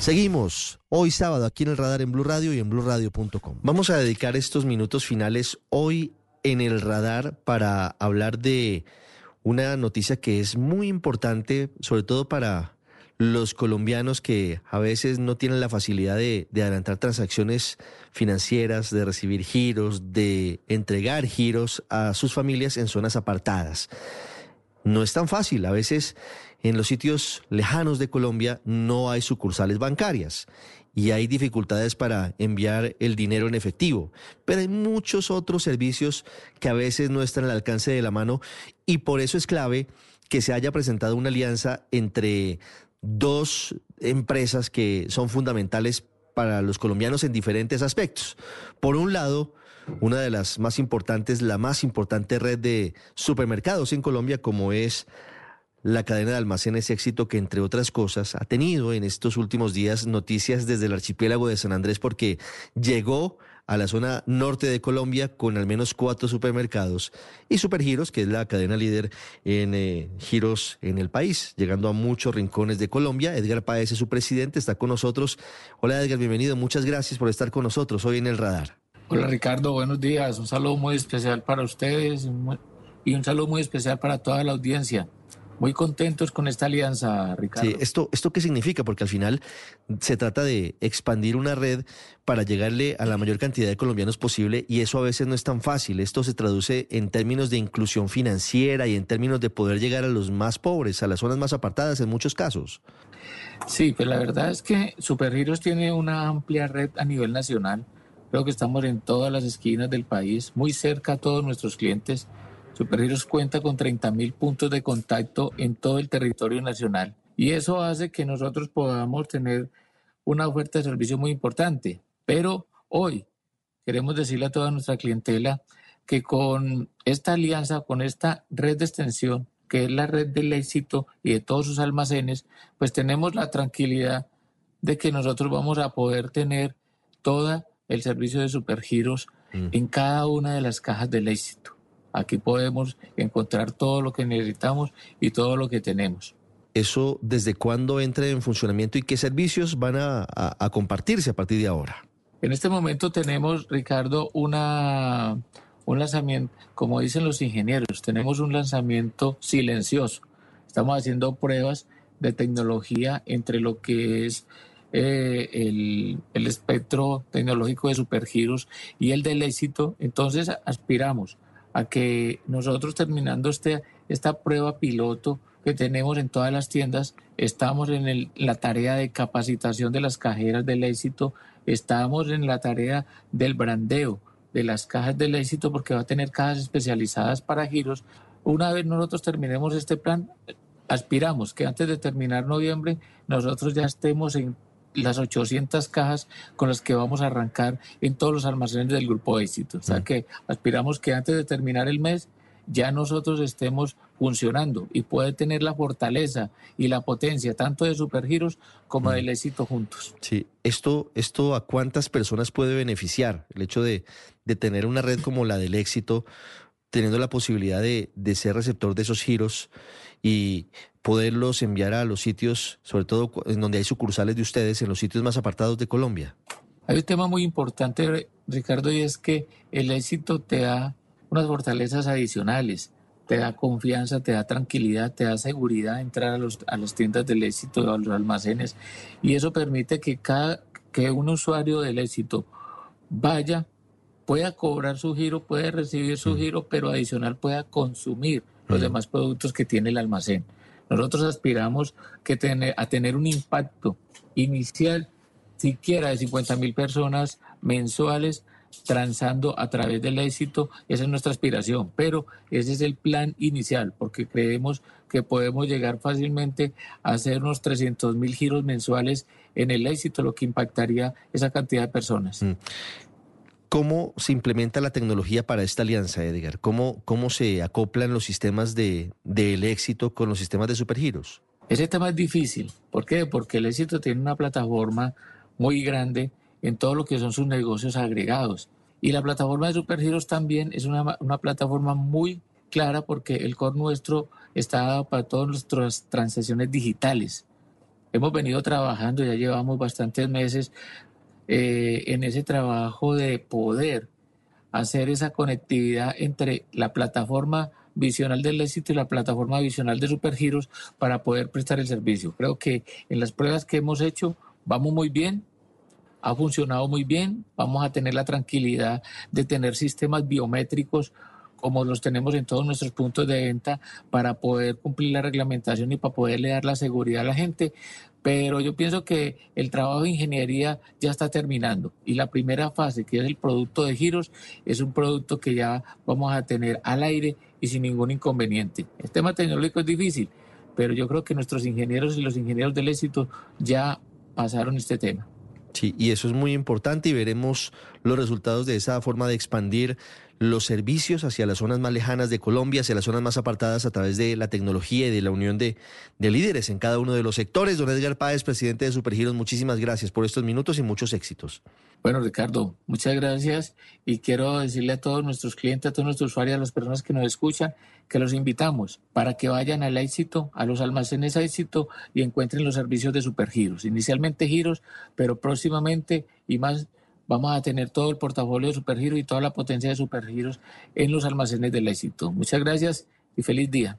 Seguimos hoy sábado aquí en el radar en Blue Radio y en bluradio.com. Vamos a dedicar estos minutos finales hoy en el radar para hablar de una noticia que es muy importante, sobre todo para los colombianos que a veces no tienen la facilidad de, de, adelantar transacciones financieras, de recibir giros, de entregar giros a sus familias en zonas apartadas. No es tan fácil, a veces en los sitios lejanos de Colombia no hay sucursales bancarias y hay dificultades para enviar el dinero en efectivo. Pero hay muchos otros servicios que a veces no están al alcance de la mano y por eso es clave que se haya presentado una alianza entre dos empresas que son fundamentales para los colombianos en diferentes aspectos. Por un lado, una de las más importantes, la más importante red de supermercados en Colombia, como es la cadena de almacenes éxito que, entre otras cosas, ha tenido en estos últimos días noticias desde el archipiélago de San Andrés porque llegó a la zona norte de Colombia con al menos cuatro supermercados y Supergiros, que es la cadena líder en eh, giros en el país, llegando a muchos rincones de Colombia. Edgar Paez es su presidente, está con nosotros. Hola Edgar, bienvenido. Muchas gracias por estar con nosotros hoy en el radar. Hola Ricardo, buenos días. Un saludo muy especial para ustedes y un saludo muy especial para toda la audiencia. Muy contentos con esta alianza, Ricardo. Sí, ¿esto, ¿esto qué significa? Porque al final se trata de expandir una red para llegarle a la mayor cantidad de colombianos posible y eso a veces no es tan fácil. Esto se traduce en términos de inclusión financiera y en términos de poder llegar a los más pobres, a las zonas más apartadas en muchos casos. Sí, pues la verdad es que Supergiros tiene una amplia red a nivel nacional. Creo que estamos en todas las esquinas del país, muy cerca a todos nuestros clientes Supergiros cuenta con 30.000 puntos de contacto en todo el territorio nacional y eso hace que nosotros podamos tener una oferta de servicio muy importante. Pero hoy queremos decirle a toda nuestra clientela que con esta alianza, con esta red de extensión, que es la red del éxito y de todos sus almacenes, pues tenemos la tranquilidad de que nosotros vamos a poder tener todo el servicio de supergiros mm. en cada una de las cajas del éxito. Aquí podemos encontrar todo lo que necesitamos y todo lo que tenemos. ¿Eso desde cuándo entra en funcionamiento y qué servicios van a, compartirse a partir de ahora? En este momento tenemos, Ricardo, una, un lanzamiento, como dicen los ingenieros, tenemos un lanzamiento silencioso. Estamos haciendo pruebas de tecnología entre lo que es eh, el, el, espectro tecnológico de supergiros y el del éxito. Entonces aspiramos a que nosotros terminando este, esta prueba piloto que tenemos en todas las tiendas, estamos en la tarea de capacitación de las cajeras del éxito, estamos en la tarea del brandeo de las cajas del éxito porque va a tener cajas especializadas para giros. Una vez nosotros terminemos este plan, aspiramos que antes de terminar noviembre nosotros ya estemos en las 800 cajas con las que vamos a arrancar en todos los almacenes del grupo éxito. O sea que aspiramos que antes de terminar el mes ya nosotros estemos funcionando y puede tener la fortaleza y la potencia tanto de Supergiros como del éxito juntos. Sí, esto, esto a cuántas personas puede beneficiar el hecho de, de tener una red como la del éxito, teniendo la posibilidad de, de ser receptor de esos giros y poderlos enviar a los sitios, sobre todo en donde hay sucursales de ustedes, en los sitios más apartados de Colombia? Hay un tema muy importante, Ricardo, y es que el éxito te da unas fortalezas adicionales, te da confianza, te da tranquilidad, te da seguridad entrar a, los, a las tiendas del éxito, a los almacenes, y eso permite que cada que un usuario del éxito vaya, pueda cobrar su giro, puede recibir su mm. giro, pero adicional pueda consumir los mm. demás productos que tiene el almacén. Nosotros aspiramos que a tener un impacto inicial siquiera de 50 mil personas mensuales transando a través del éxito, esa es nuestra aspiración, pero ese es el plan inicial, porque creemos que podemos llegar fácilmente a hacer unos 300 mil giros mensuales en el éxito, lo que impactaría esa cantidad de personas. ¿Cómo se implementa la tecnología para esta alianza, Edgar? ¿Cómo, cómo se acoplan los sistemas del de, éxito con los sistemas de supergiros? Ese tema es difícil. ¿Por qué? Porque el éxito tiene una plataforma muy grande en todo lo que son sus negocios agregados. Y la plataforma de supergiros también es una, una plataforma muy clara porque el core nuestro está dado para todas nuestras transacciones digitales. hemos venido trabajando, ya llevamos bastantes meses eh, en ese trabajo de poder hacer esa conectividad entre la plataforma visional del éxito y la plataforma visional de Supergiros para poder prestar el servicio. Creo que en las pruebas que hemos hecho vamos muy bien, ha funcionado muy bien, vamos a tener la tranquilidad de tener sistemas biométricos como los tenemos en todos nuestros puntos de venta para poder cumplir la reglamentación y para poderle dar la seguridad a la gente. Pero yo pienso que el trabajo de ingeniería ya está terminando y la primera fase, que es el producto de giros, es un producto que ya vamos a tener al aire y sin ningún inconveniente. El tema tecnológico es difícil, pero yo creo que nuestros ingenieros y los ingenieros del éxito ya pasaron este tema. Sí, y eso es muy importante y veremos los resultados de esa forma de expandir los servicios hacia las zonas más lejanas de Colombia, hacia las zonas más apartadas a través de la tecnología y de la unión de, de líderes en cada uno de los sectores. Don Edgar Páez, presidente de Supergiros, muchísimas gracias por estos minutos y muchos éxitos. Bueno, Ricardo, muchas gracias y quiero decirle a todos nuestros clientes, a todos nuestros usuarios, a las personas que nos escuchan, que los invitamos para que vayan al éxito, a los almacenes éxito y encuentren los servicios de Supergiros. Inicialmente giros, pero próximamente y más vamos a tener todo el portafolio de Supergiros y toda la potencia de Supergiros en los almacenes del éxito. Muchas gracias y feliz día.